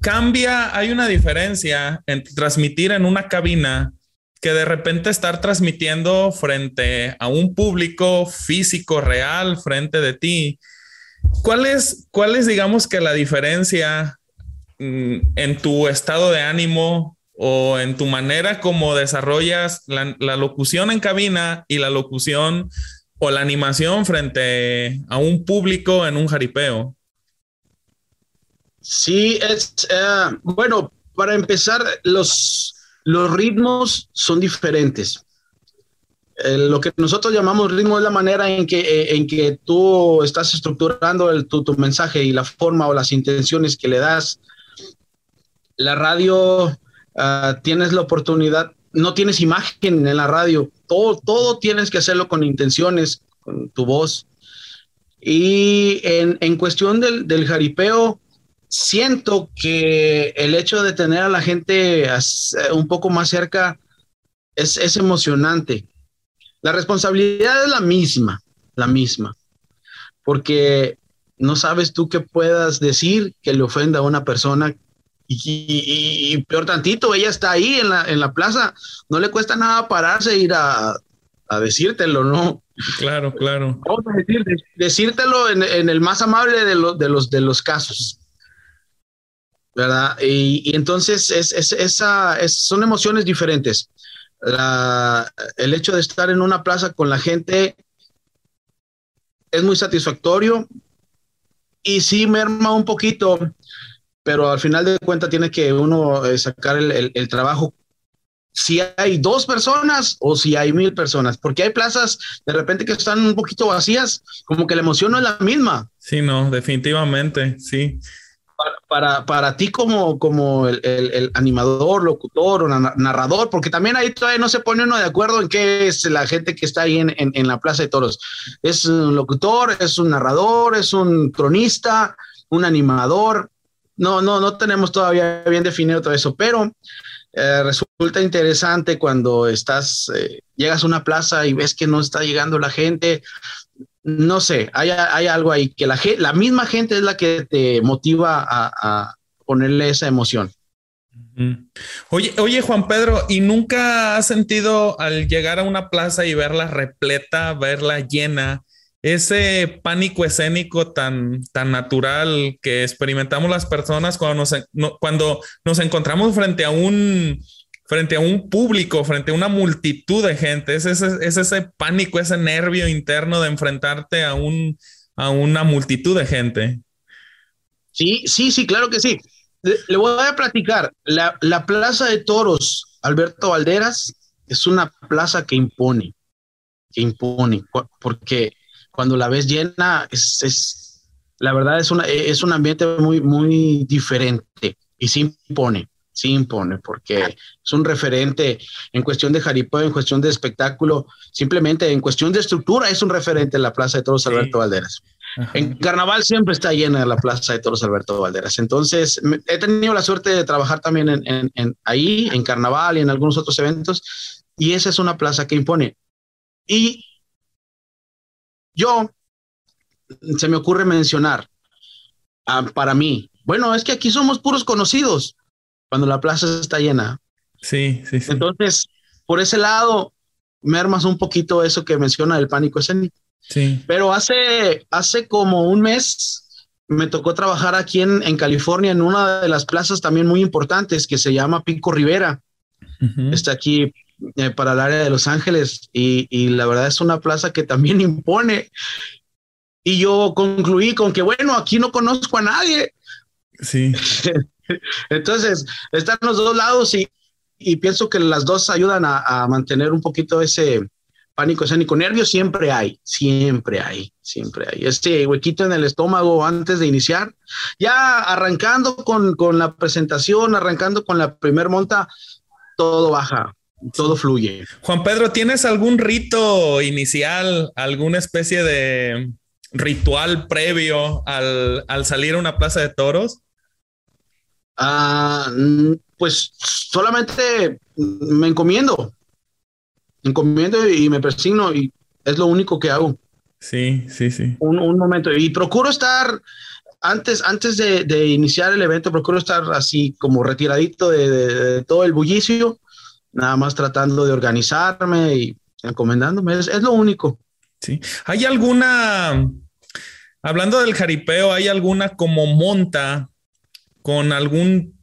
Cambia, hay una diferencia entre transmitir en una cabina que de repente estar transmitiendo frente a un público físico real frente de ti. ¿Cuál es, digamos que la diferencia mm, en tu estado de ánimo o en tu manera como desarrollas la, locución en cabina y la locución o la animación frente a un público en un jaripeo? Sí, es eh, bueno, para empezar, los, los ritmos son diferentes. Eh, lo que nosotros llamamos ritmo es la manera en que, eh, en que tú estás estructurando el, tu, tu, mensaje y la forma o las intenciones que le das. La radio Ah, tienes la oportunidad, no tienes imagen en la radio, todo, todo tienes que hacerlo con intenciones, con tu voz. Y en, en cuestión del, del, jaripeo, siento que el hecho de tener a la gente un poco más cerca es, es emocionante. La responsabilidad es la misma, la misma, porque no sabes tú qué puedas decir que le ofenda a una persona y, peor tantito, ella está ahí en la, en la plaza, no le cuesta nada pararse e ir a, a decírtelo, ¿no? Claro, claro. Vamos a decir, decírtelo en, en, el más amable de, de, los, de los casos. ¿Verdad? Y, y entonces es, es, esa, son emociones diferentes. La, el hecho de estar en una plaza con la gente es muy satisfactorio y sí merma un poquito pero al final de cuentas tiene que uno eh, sacar el, trabajo si hay dos personas o si hay mil personas, porque hay plazas de repente que están un poquito vacías, como que la emoción no es la misma. Sí, no, definitivamente, sí. Para, para, ti como, como el, animador, locutor o narrador, porque también ahí todavía no se pone uno de acuerdo en qué es la gente que está ahí en, en la Plaza de Toros. ¿Es un locutor, es un narrador, es un cronista, un animador? No, no, no tenemos todavía bien definido todo eso, pero eh, resulta interesante cuando estás, eh, llegas a una plaza y ves que no está llegando la gente. No sé, hay, algo ahí que la, la misma gente es la que te motiva a, ponerle esa emoción. Oye, oye, Juan Pedro, ¿y nunca has sentido al llegar a una plaza y verla repleta, verla llena, ese pánico escénico tan, tan natural que experimentamos las personas cuando nos, cuando nos encontramos frente a un frente a un público, frente a una multitud de gente. Es ese, es ese pánico, ese nervio interno de enfrentarte a, un, a una multitud de gente. Sí, sí, sí, claro que sí. Le, voy a platicar. La, la Plaza de Toros, Alberto Valderas, es una plaza que impone, que impone, porque cuando la ves llena, es, es la verdad es, una, es un ambiente muy, muy diferente y sí impone, sí impone, porque es un referente en cuestión de jaripeo, en cuestión de espectáculo, simplemente en cuestión de estructura es un referente en la Plaza de Toros Alberto Valderas. En carnaval siempre está llena la Plaza de Toros Alberto Valderas. Entonces, he tenido la suerte de trabajar también en, en, ahí, en carnaval y en algunos otros eventos, y esa es una plaza que impone. Y yo, se me ocurre mencionar ah, para mí, bueno, es que aquí somos puros conocidos cuando la plaza está llena. Sí, sí, sí. Entonces, por ese lado, me armas un poquito eso que menciona el pánico escénico. Sí. Pero hace, hace como un mes me tocó trabajar aquí en, en, California en una de las plazas también muy importantes que se llama Pico Rivera. Está aquí eh, para el área de Los Ángeles y, la verdad es una plaza que también impone. Y yo concluí con que, bueno, aquí no conozco a nadie. Sí. Entonces, están los dos lados y, y pienso que las dos ayudan a, a, mantener un poquito ese pánico escénico. Nervios siempre hay, siempre hay, siempre hay. Este huequito en el estómago antes de iniciar. Ya arrancando con, con la presentación, arrancando con la primer monta, todo baja, todo fluye. Juan Pedro, ¿tienes algún rito inicial, alguna especie de ritual previo al, salir a una plaza de toros? Ah, pues solamente me encomiendo, me encomiendo y me persigno y es lo único que hago. Sí, sí, sí. Un, momento y procuro estar antes, antes de, iniciar el evento, procuro estar así como retiradito de todo el bullicio nada más tratando de organizarme y encomendándome, es, lo único. Sí. ¿Hay alguna, hablando del jaripeo, hay alguna como monta con algún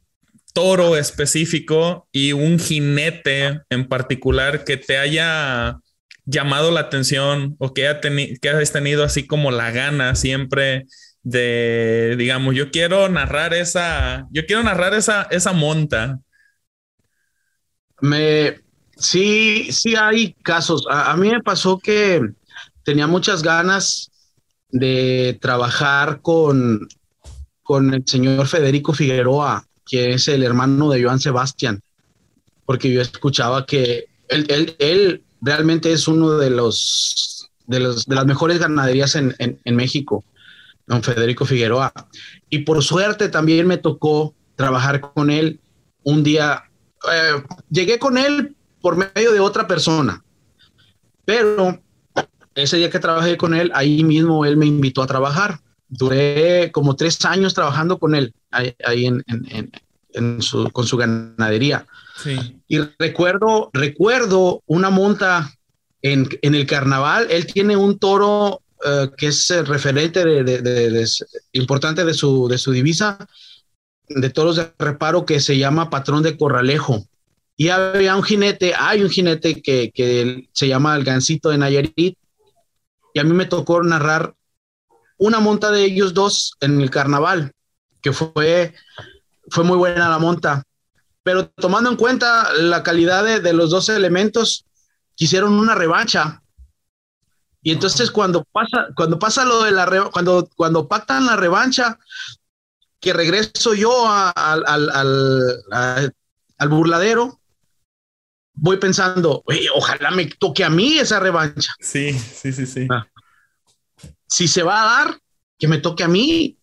toro específico y un jinete en particular que te haya llamado la atención o que, que hayas tenido así como la gana siempre de, digamos, yo quiero narrar esa, yo quiero narrar esa, esa monta. Me, sí, sí hay casos. A, mí me pasó que tenía muchas ganas de trabajar con, con el señor Federico Figueroa, que es el hermano de Joan Sebastián, porque yo escuchaba que él, él, realmente es uno de los, de los de las mejores ganaderías en, en, México. don Federico Figueroa. Y por suerte también me tocó trabajar con él un día. Eh, llegué con él por medio de otra persona, pero ese día que trabajé con él, ahí mismo él me invitó a trabajar. Duré como tres años trabajando con él, ahí, en, con su ganadería. Y recuerdo, recuerdo una monta en, el carnaval. Él tiene un toro eh, que es el referente de, importante de su, de su divisa de toros de reparo que se llama Patrón de Corralejo. Y había un jinete, hay un jinete que, que se llama el Gancito de Nayarit. Y a mí me tocó narrar una monta de ellos dos en el carnaval, que fue, fue muy buena la monta. Pero tomando en cuenta la calidad de, de los dos elementos, quisieron una revancha. Y entonces cuando pasa, cuando pasa lo de la cuando, cuando pactan la revancha, que regreso yo al, al, al, burladero, voy pensando, ojalá me toque a mí esa revancha. Sí, sí, sí, sí. Ah. Si se va a dar, que me toque a mí.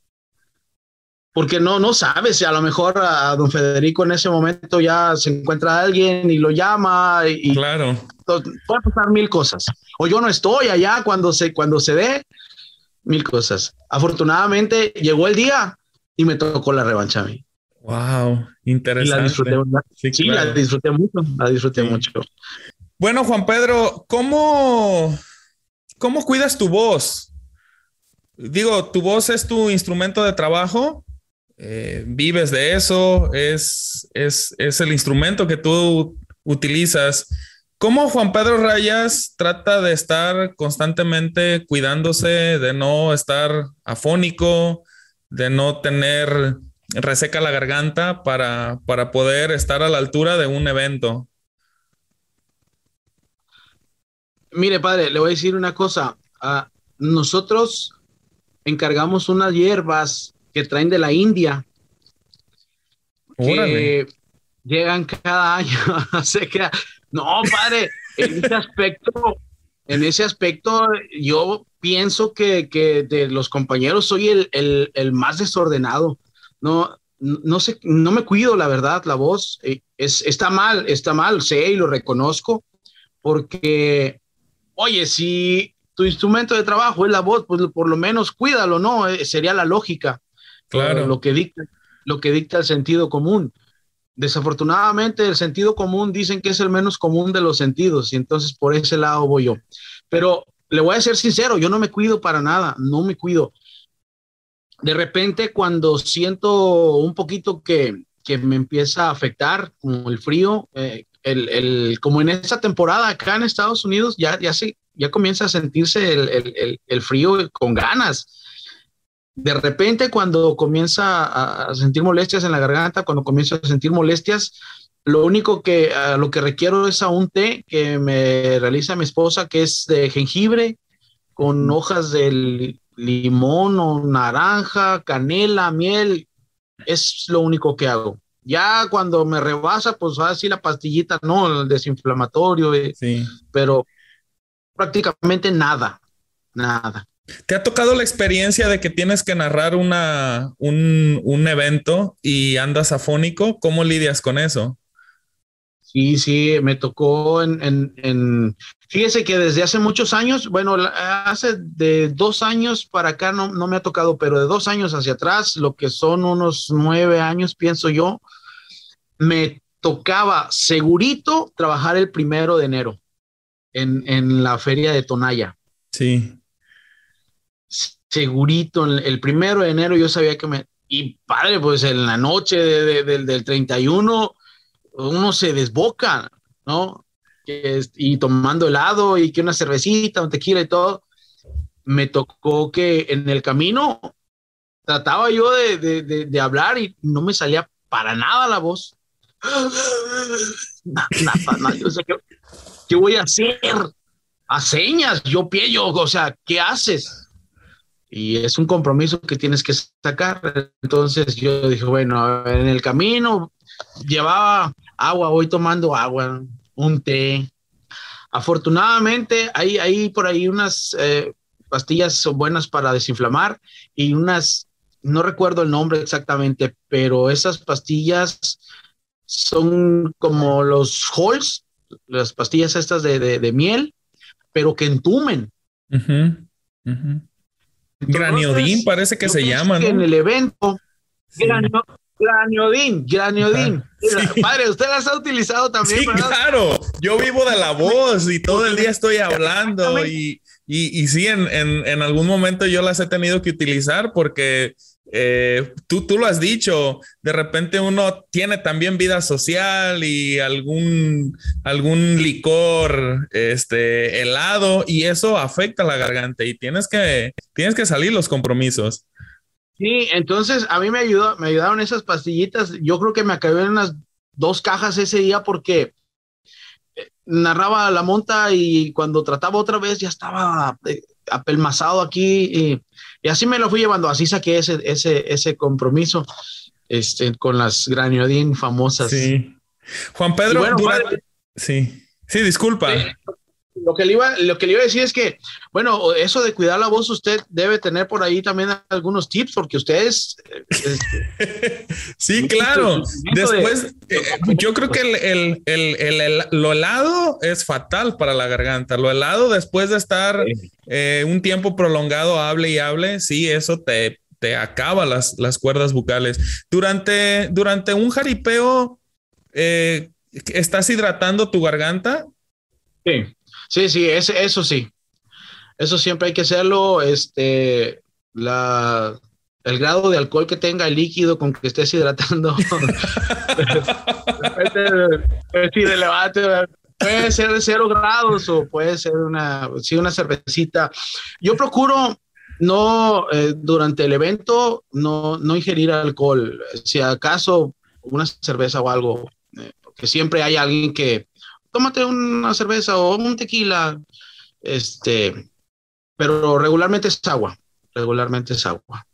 Porque no, no sabes si a lo mejor a don Federico en ese momento ya se encuentra alguien y lo llama y claro. puede pasar mil cosas. O yo no estoy allá cuando se, cuando se dé, mil cosas. Afortunadamente llegó el día y me tocó la revancha a mí. Wow, interesante. la disfruté, sí, la disfruté mucho, la disfruté mucho. Bueno, Juan Pedro, ¿cómo, ¿cómo cuidas tu voz? Digo, tu voz es tu instrumento de trabajo, eh, vives de eso, es, es, es el instrumento que tú utilizas. ¿Cómo Juan Pedro Rayas trata de estar constantemente cuidándose, de no estar afónico, de no tener reseca la garganta para, para poder estar a la altura de un evento. Mire, padre, le voy a decir una cosa. Ah, nosotros encargamos unas hierbas que traen de la India. Que llegan cada año. no, padre, en ese aspecto, en ese aspecto, yo pienso que, de los compañeros soy el, más desordenado. No, no sé, no me cuido, la verdad, la voz. Eh, es, está mal, está mal, sé y lo reconozco, porque, oye, si tu instrumento de trabajo es la voz, pues por lo menos cuídalo, ¿no? Eh, sería la lógica. Claro. Lo que dicta, lo que dicta el sentido común. Desafortunadamente, el sentido común dicen que es el menos común de los sentidos, y entonces por ese lado voy yo. Pero le voy a ser sincero, yo no me cuido para nada, no me cuido. De repente cuando siento un poquito que, que me empieza a afectar, como el frío, eh, el, el, como en esta temporada acá en Estados Unidos, ya, ya, se, ya comienza a sentirse el, el frío con ganas. De repente cuando comienza a sentir molestias en la garganta, cuando comienzo a sentir molestias, lo único que lo que requiero es a un té que me realiza mi esposa, que es de jengibre con hojas de limón o naranja, canela, miel. Es lo único que hago. Ya cuando me rebasa, pues así la pastillita, no, el desinflamatorio, eh, sí. pero prácticamente nada, nada. ¿Te ha tocado la experiencia de que tienes que narrar una, un, un evento y andas afónico? ¿Cómo lidias con eso? Sí, sí, me tocó en, en, fíjese que desde hace muchos años, bueno, hace de dos años para acá no, no me ha tocado, pero de dos años hacia atrás, lo que son unos nueve años, pienso yo, me tocaba segurito trabajar el primero de enero en, en la feria de Tonaya. Sí. Segurito, el primero de enero yo sabía que me... Y padre, pues en la noche del 31 uno se desboca, ¿no? y tomando helado y que una cervecita, un tequila y todo. Me tocó que en el camino trataba yo de, hablar y no me salía para nada la voz. Nada, yo sé qué, voy a hacer. A señas, yo pillo, o sea, ¿qué haces? Y es un compromiso que tienes que sacar. Entonces yo dije, bueno, en el camino llevaba agua, voy tomando agua, un té. Afortunadamente hay, hay por ahí unas, eh, pastillas son buenas para desinflamar y unas, no recuerdo el nombre exactamente, pero esas pastillas son como los Halls, las pastillas estas de, miel, pero que entumen. Graniodín parece que se llama. En el evento, Graniodín, Graniodín. Padre, usted las ha utilizado también. Sí, claro. Yo vivo de la voz y todo el día estoy hablando y, y, sí, en, en, en, algún momento yo las he tenido que utilizar porque eh, tú, tú lo has dicho, de repente uno tiene también vida social y algún, algún licor este, helado y eso afecta la garganta y tienes que, tienes que salir los compromisos. Sí, entonces a mí me ayudó, me ayudaron esas pastillitas. Yo creo que me acabé en unas dos cajas ese día porque eh, narraba la monta y cuando trataba otra vez ya estaba eh, apelmazado aquí y, así me lo fui llevando. Así saqué ese, ese, ese compromiso este, con las Graniodin famosas. Sí. Juan Pedro, sí, sí, disculpa lo que, le iba, lo que le iba a decir es que, bueno, eso de cuidar la voz, usted debe tener por ahí también algunos tips, porque ustedes... sí, claro. Después, eh, yo creo que el, el, el, lo helado es fatal para la garganta. Lo helado, después de estar eh, un tiempo prolongado, hable y hable, sí, eso te, te acaba las, las cuerdas bucales. Durante, durante un jaripeo, eh, ¿estás hidratando tu garganta? Sí. Sí, sí, eso sí. Eso siempre hay que hacerlo. Este, la, el grado de alcohol que tenga el líquido con que estés hidratando. puede ser de cero grados o puede ser una, sí, una cervecita. Yo procuro no, eh, durante el evento, no, no ingerir alcohol. Si acaso una cerveza o algo, eh, porque siempre hay alguien que, tómate una cerveza o un tequila, este, pero regularmente es agua, regularmente es agua.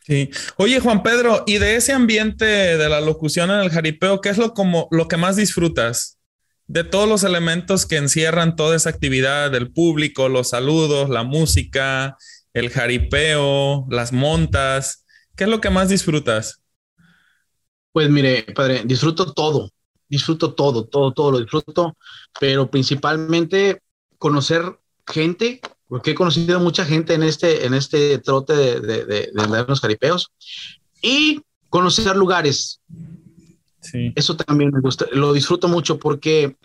Sí. Oye, Juan Pedro, y de ese ambiente de la locución en el jaripeo, ¿qué es lo, como, lo que más disfrutas? De todos los elementos que encierran toda esa actividad, del público, los saludos, la música, el jaripeo, las montas, ¿qué es lo que más disfrutas? Pues mire, padre, disfruto todo, disfruto todo, todo, todo lo disfruto, pero principalmente conocer gente, porque he conocido mucha gente en este, en este trote de, de, de, los caripeos, y conocer lugares. Sí. Eso también me gusta, lo disfruto mucho porque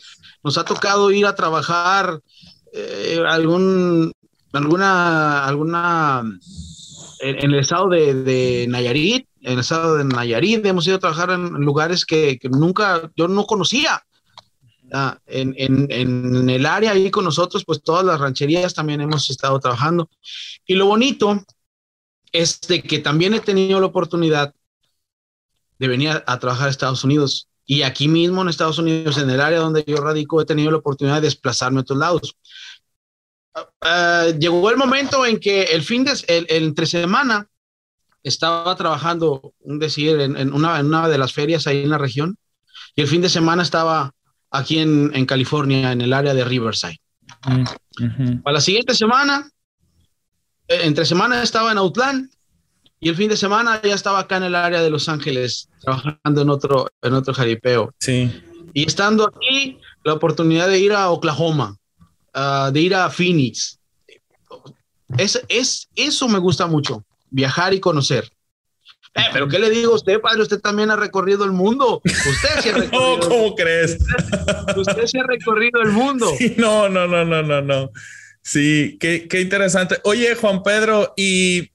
nos ha tocado ir a trabajar eh, algún, alguna, alguna, en, el estado de, de Nayarit, en el estado de Nayarit, hemos ido a trabajar en lugares que, nunca, yo no conocía. Ah, en, en, el área ahí con nosotros, pues todas las rancherías también hemos estado trabajando. Y lo bonito es de que también he tenido la oportunidad de venir a, trabajar a Estados Unidos. Y aquí mismo en Estados Unidos, en el área donde yo radico, he tenido la oportunidad de desplazarme a otros lados. Ah, llegó el momento en que el fin de el, entre semana estaba trabajando, un decir, en, una, en, una, de las ferias ahí en la región y el fin de semana estaba aquí en, en California, en el área de Riverside. Mm, Para la siguiente semana, eh, entre semana estaba en Outland y el fin de semana ya estaba acá en el área de Los Ángeles, trabajando en otro, en otro jaripeo. Sí. Y estando aquí, la oportunidad de ir a Oklahoma, uh, de ir a Phoenix. Es, es, eso me gusta mucho viajar y conocer. Eh, pero ¿qué le digo a usted, padre? Usted también ha recorrido el mundo. Usted se ha recorrido. no, ¿cómo crees? Usted, se ha recorrido el mundo. no, no, no, no, no, no. Sí, qué, qué, interesante. Oye, Juan Pedro, y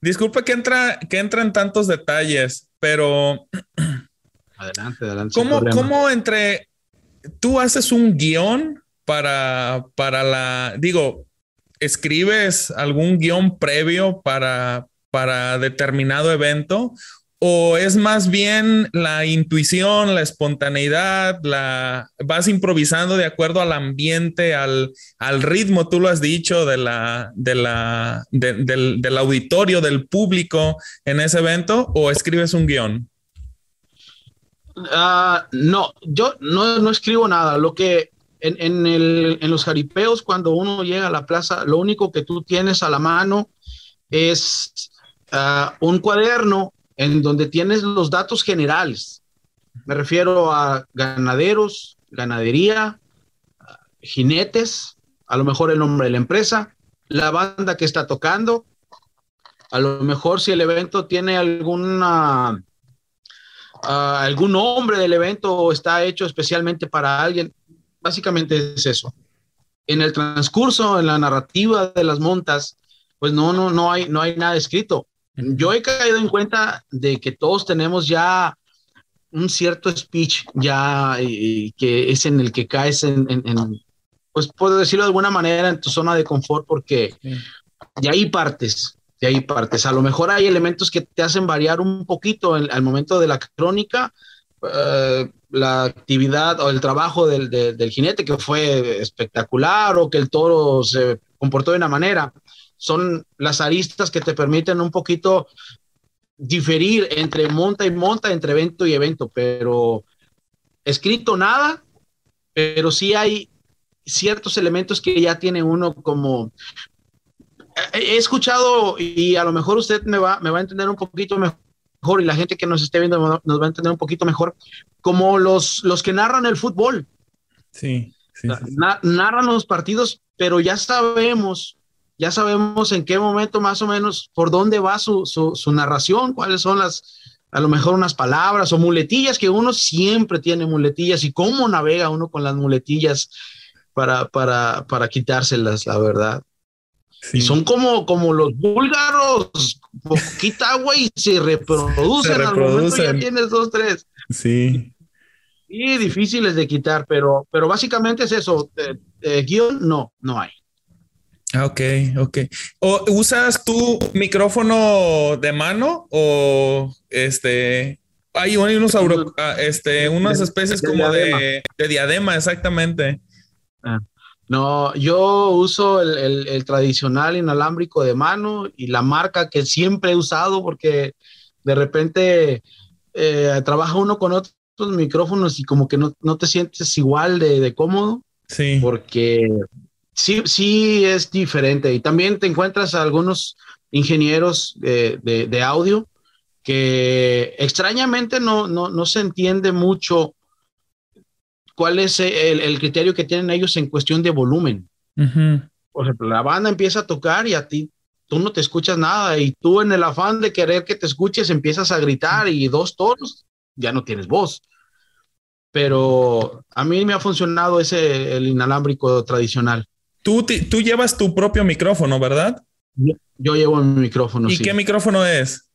disculpe que entra, que entra en tantos detalles, pero adelante, adelante. ¿Cómo, ¿Cómo entre tú haces un guion para, para la, digo, escribes algún guion previo para, para determinado evento o es más bien la intuición, la espontaneidad, la vas improvisando de acuerdo al ambiente, al, al ritmo, tú lo has dicho, de la, de la, del, del, auditorio, del público en ese evento, o escribes un guion? Uh, no, yo no, no escribo nada. Lo que en, en, los jaripeos, cuando uno llega a la plaza, lo único que tú tienes a la mano es ah, un cuaderno en donde tienes los datos generales. Me refiero a ganaderos, ganadería, jinetes, a lo mejor el nombre de la empresa, la banda que está tocando, a lo mejor si el evento tiene alguna ah, algún nombre del evento está hecho especialmente para alguien, básicamente es eso. En el transcurso, en la narrativa de las montas, pues no, no, no hay, no hay nada escrito. Yo he caído en cuenta de que todos tenemos ya un cierto speech ya que es en el que caes en, pues puedo decirlo de alguna manera, en tu zona de confort porque de ahí partes, de ahí partes. A lo mejor hay elementos que te hacen variar un poquito al momento de la crónica, eh, la actividad o el trabajo del, del, jinete que fue espectacular o que el toro se comportó de una manera. Son las aristas que te permiten un poquito diferir entre monta y monta, entre evento y evento, pero escrito nada, pero sí hay ciertos elementos que ya tiene uno como... He escuchado y a lo mejor usted me va, me va a entender un poquito mejor y la gente que nos esté viendo nos va a entender un poquito mejor, como los, los que narran el fútbol. Sí. narran los partidos, pero ya sabemos ya sabemos en qué momento más o menos por dónde va su, su, narración, cuáles son las, a lo mejor unas palabras o muletillas, que uno siempre tiene muletillas y cómo navega uno con las muletillas para, para, para quitárselas, la verdad. Y son como, como los búlgaros, poquita agua y se reproducen, al momento ya tienes dos, tres. Sí. Y difíciles de quitar, pero, pero básicamente es eso. Eh, eh, guion, no, no hay. Ah, ok, ok. ¿O usas tu micrófono de mano o este hay, unos ah, este, unas especies como de, diadema, exactamente. Ah, no, yo uso el, tradicional inalámbrico de mano y la marca que siempre he usado porque de repente eh, trabaja uno con otros micrófonos y como que no, te sientes igual de, de cómodo. Sí. Porque sí, sí es diferente. Y también te encuentras a algunos ingenieros de, audio que extrañamente no, no, se entiende mucho cuál es el, criterio que tienen ellos en cuestión de volumen. Por ejemplo, la banda empieza a tocar y a ti tú no te escuchas nada y tú en el afán de querer que te escuches empiezas a gritar y dos tonos, ya no tienes voz. Pero a mí me ha funcionado ese el inalámbrico tradicional. Tú, tú llevas tu propio micrófono, ¿verdad? Yo, llevo mi micrófono. ¿Y qué micrófono es?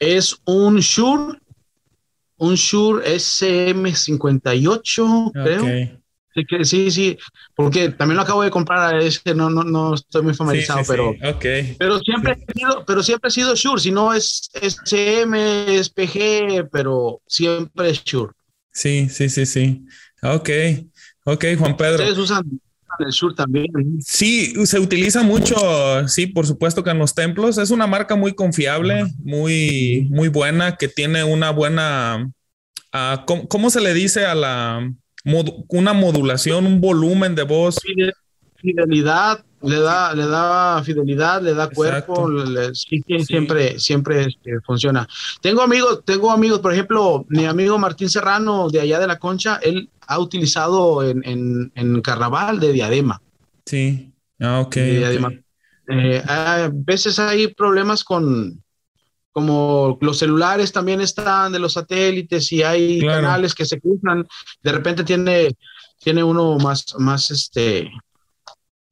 Es un Shure, un Shure SM58, creo. Sí, que, sí, sí, porque también lo acabo de comprar, ese no, no, no estoy muy familiarizado, pero, pero siempre he sido, pero siempre ha sido Shure, si no es SM, es PG, pero siempre es Shure. Sí, sí, sí, sí. Ok, ok, Juan Pedro. Ustedes usan el sur también. Sí, se utiliza mucho, sí, por supuesto que en los templos es una marca muy confiable, muy, muy buena, que tiene una buena, uh, ¿cómo, se le dice a la, una modulación, un volumen de voz? Fidelidad, le da, le da fidelidad, le da cuerpo, siempre, siempre este, funciona. Tengo amigos, tengo amigos, por ejemplo, mi amigo Martín Serrano de allá de la Concha, él ha utilizado en, en, en carnaval de diadema. Sí, ah, ok. Eh, a veces hay problemas con, como los celulares también están de los satélites y hay canales que se cruzan, de repente tiene, tiene uno más, más este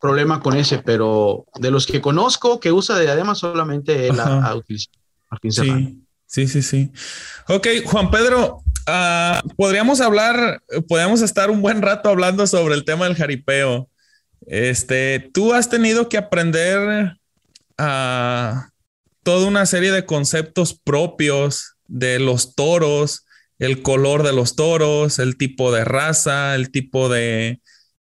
problema con ese, pero de los que conozco que usa de diadema solamente él ha, utilizado. Sí, sí, sí, sí. Ok, Juan Pedro, Ah, podríamos hablar, podríamos estar un buen rato hablando sobre el tema del jaripeo. Este, tú has tenido que aprender a toda una serie de conceptos propios de los toros, el color de los toros, el tipo de raza, el tipo de,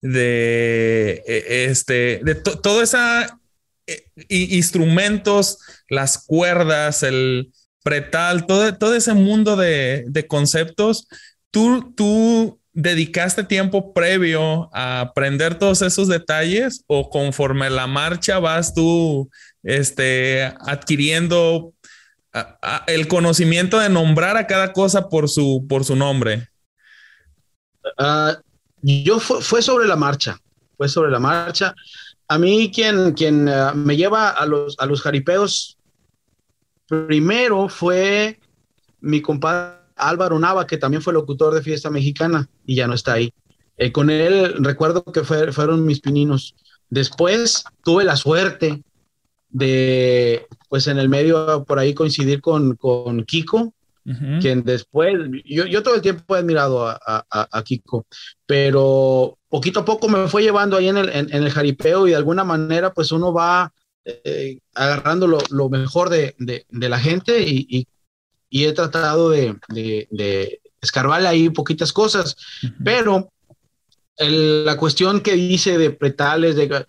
de e, este, de todo esa e, instrumentos, las cuerdas, el, pretal, todo, todo ese mundo de, conceptos, tú, tú dedicaste tiempo previo a aprender todos esos detalles o conforme la marcha vas tú este, adquiriendo el conocimiento de nombrar a cada cosa por su, por su nombre? Ah, yo fue, sobre la marcha, fue sobre la marcha. A mí quien, quien ah, me lleva a los, a los jaripeos primero fue mi compadre Álvaro Nava, que también fue locutor de Fiesta Mexicana y ya no está ahí. Eh, con él recuerdo que fueron mis pininos. Después tuve la suerte de, pues en el medio por ahí coincidir con, con Kiko, quien después, yo, yo, todo el tiempo he admirado a, a, Kiko, pero poquito a poco me fue llevando ahí en el, en, el jaripeo y de alguna manera pues uno va eh, agarrando lo, lo mejor de, de, de, la gente y, y, y he tratado de, de, escarbarle ahí poquitas cosas, pero la cuestión que dice de pretales, de,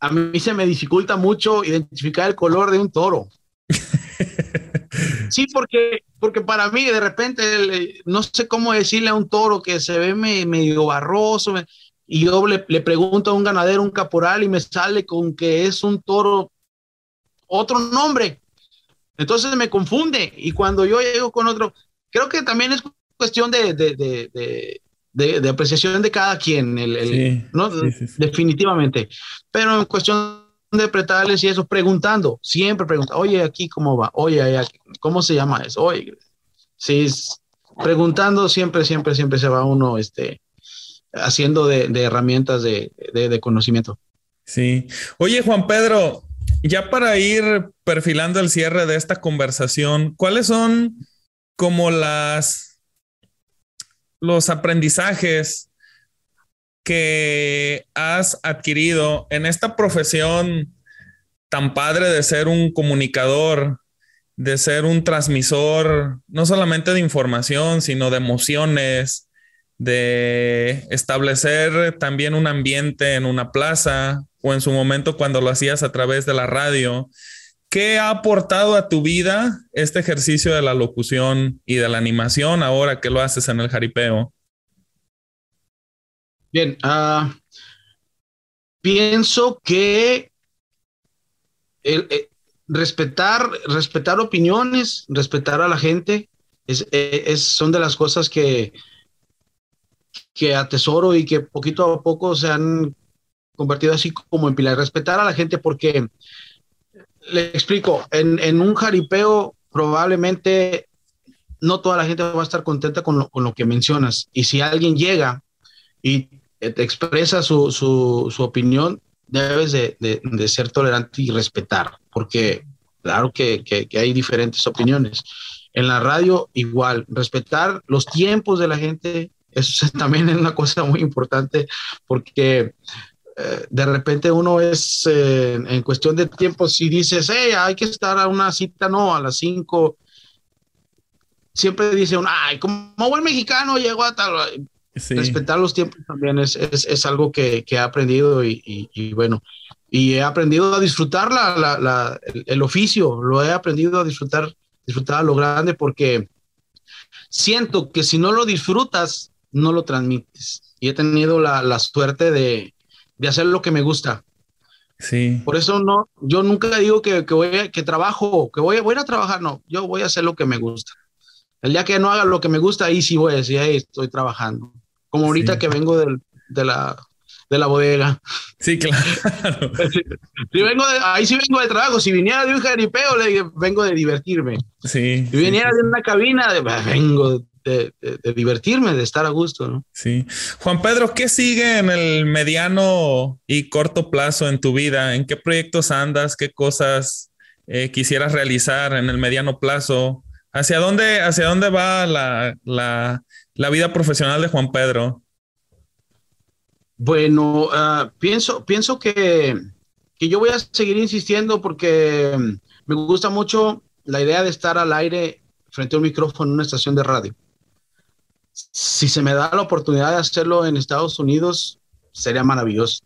a mí se me dificulta mucho identificar el color de un toro. Sí, porque, porque para mí de repente no sé cómo decirle a un toro que se ve medio barroso y yo le, le, pregunto a un ganadero, un caporal y me sale con que es un toro otro nombre. Entonces me confunde y cuando yo llego con otro, creo que también es cuestión de, de, de, apreciación de cada quien, el, ¿no? definitivamente. Pero en cuestión de pretales y eso, preguntando, siempre pregunta, oye, aquí cómo va, oye, ¿cómo se llama eso? Oye, sí, preguntando siempre, siempre, siempre se va uno este, haciendo de, herramientas de, de conocimiento. Sí. Oye, Juan Pedro, ya para ir perfilando el cierre de esta conversación, ¿cuáles son como las los aprendizajes que has adquirido en esta profesión tan padre de ser un comunicador, de ser un transmisor, no solamente de información, sino de emociones, de establecer también un ambiente en una plaza, o en su momento cuando lo hacías a través de la radio. ¿Qué ha aportado a tu vida este ejercicio de la locución y de la animación ahora que lo haces en el jaripeo? Bien, uh, pienso que eh, respetar, respetar opiniones, respetar a la gente, es, es, son de las cosas que, que atesoro y que poquito a poco se han convertido así como en pilar. Respetar a la gente porque, le explico, en, un jaripeo probablemente no toda la gente va a estar contenta con lo, con lo que mencionas. Y si alguien llega y expresa su, su, su opinión, debes de, de, ser tolerante y respetar, porque claro que, que, que, hay diferentes opiniones. En la radio igual, respetar los tiempos de la gente, eso también es una cosa muy importante, porque eh, de repente uno es eh, en cuestión de tiempo, si dices, hey, hay que estar a una cita, no, a las 5, siempre dice uno, ay, como buen mexicano llegó a tal. Respetar los tiempos también es, es, es algo que, que, he aprendido y, y, bueno, y he aprendido a disfrutar la, la, la, el, oficio, lo he aprendido a disfrutar, disfrutar a lo grande porque siento que si no lo disfrutas, no lo transmites. Y he tenido la, la suerte de, de hacer lo que me gusta. Sí. Por eso no, yo nunca digo que, que voy a, que trabajo, que voy, voy a trabajar, no, yo voy a hacer lo que me gusta. El día que no haga lo que me gusta, ahí sí voy a decir, ahí estoy trabajando. Como ahorita que vengo del, de, la, de la bodega. Sí, claro. si, vengo de, ahí sí vengo de trabajo. Si viniera de un jaripeo, le vengo de divertirme. Sí. Si viniera de una cabina, vengo de, divertirme, de estar a gusto, ¿no? Sí. Juan Pedro, ¿qué sigue en el mediano y corto plazo en tu vida? ¿En qué proyectos andas? ¿Qué cosas eh, quisieras realizar en el mediano plazo? ¿Hacia dónde, hacia dónde va la, la, la vida profesional de Juan Pedro? Bueno, uh, pienso, pienso que, que yo voy a seguir insistiendo porque me gusta mucho la idea de estar al aire frente a un micrófono en una estación de radio si se me da la oportunidad de hacerlo en Estados Unidos, sería maravilloso.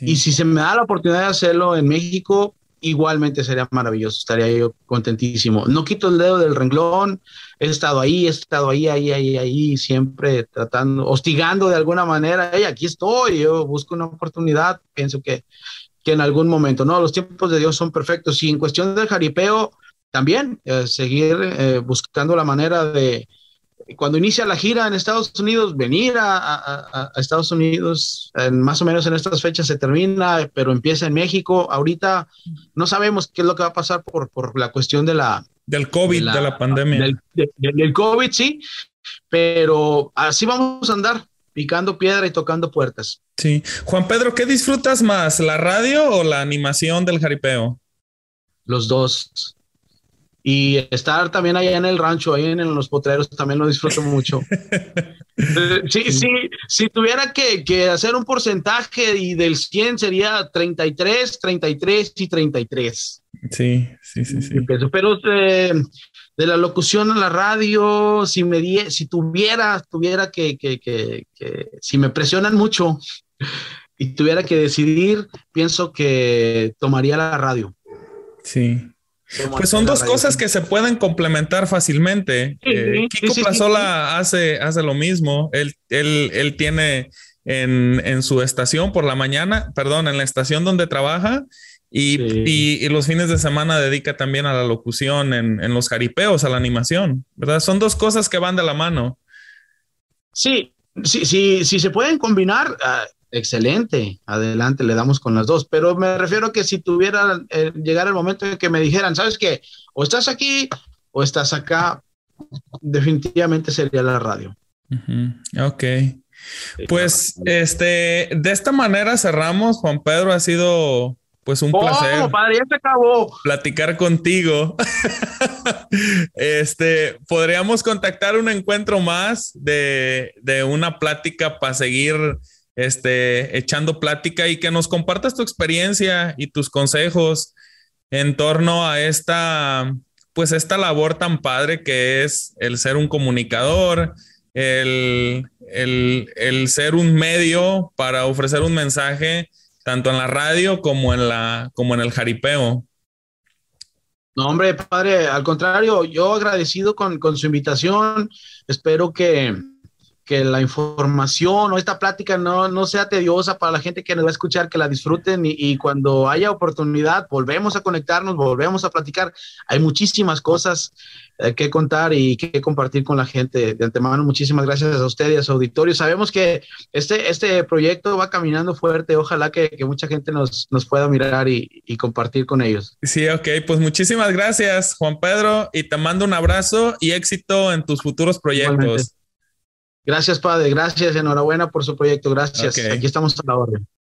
Y si se me da la oportunidad de hacerlo en México, igualmente sería maravilloso, estaría yo contentísimo. No quito el dedo del renglón, he estado ahí, he estado ahí, ahí, ahí, ahí, siempre tratando, hostigando de alguna manera, hey, aquí estoy, yo busco una oportunidad, pienso que, que en algún momento, no, los tiempos de Dios son perfectos y en cuestión del jaripeo, también eh, seguir eh, buscando la manera de, cuando inicia la gira en Estados Unidos, venir a, Estados Unidos, más o menos en estas fechas se termina, pero empieza en México. Ahorita no sabemos qué es lo que va a pasar por, por la cuestión de la... Del COVID, de la, pandemia. Del, del, COVID, sí, pero así vamos a andar, picando piedra y tocando puertas. Sí. Juan Pedro, ¿qué disfrutas más, la radio o la animación del jaripeo? Los dos. Y estar también allá en el rancho, ahí en, los potreros, también lo disfruto mucho. sí, sí, si tuviera que, que, hacer un porcentaje y del 100 sería 33, 33 y 33. Sí, sí, sí, sí. Pero eh, de la locución a la radio, si me die, si tuviera, tuviera que, que, que, que, si me presionan mucho y tuviera que decidir, pienso que tomaría la radio. Sí. Pues son dos cosas que se pueden complementar fácilmente. Eh, Kiko Plazola hace, hace lo mismo. Él, él, él tiene en, en, su estación por la mañana, perdón, en la estación donde trabaja y, y, los fines de semana dedica también a la locución en, en, los jaripeos, a la animación, ¿verdad? Son dos cosas que van de la mano. Sí, sí, sí, sí se pueden combinar. Uh, excelente, adelante, le damos con las dos, pero me refiero a que si tuviera, eh, llegar el momento en que me dijeran, ¿sabes qué? O estás aquí o estás acá, definitivamente sería la radio. Ok. Pues este, de esta manera cerramos, Juan Pedro, ha sido pues un placer. padre, ya se acabó. Platicar contigo. este, podríamos contactar un encuentro más de, de una plática para seguir este, echando plática y que nos compartas tu experiencia y tus consejos en torno a esta, pues esta labor tan padre que es el ser un comunicador, el, el, ser un medio para ofrecer un mensaje tanto en la radio como en, la, como en el jaripeo. No, hombre, padre, al contrario, yo agradecido con, con su invitación. Espero que, que la información o esta plática no, no, sea tediosa para la gente que nos va a escuchar, que la disfruten y, cuando haya oportunidad volvemos a conectarnos, volvemos a platicar. Hay muchísimas cosas eh, que contar y que compartir con la gente. De antemano, muchísimas gracias a usted y a su auditorio. Sabemos que este, este proyecto va caminando fuerte. Ojalá que, que mucha gente nos, nos pueda mirar y, y, compartir con ellos. Sí, ok. Pues muchísimas gracias, Juan Pedro, y te mando un abrazo y éxito en tus futuros proyectos. Gracias, padre. Gracias. Enhorabuena por su proyecto. Gracias. Aquí estamos a la orden.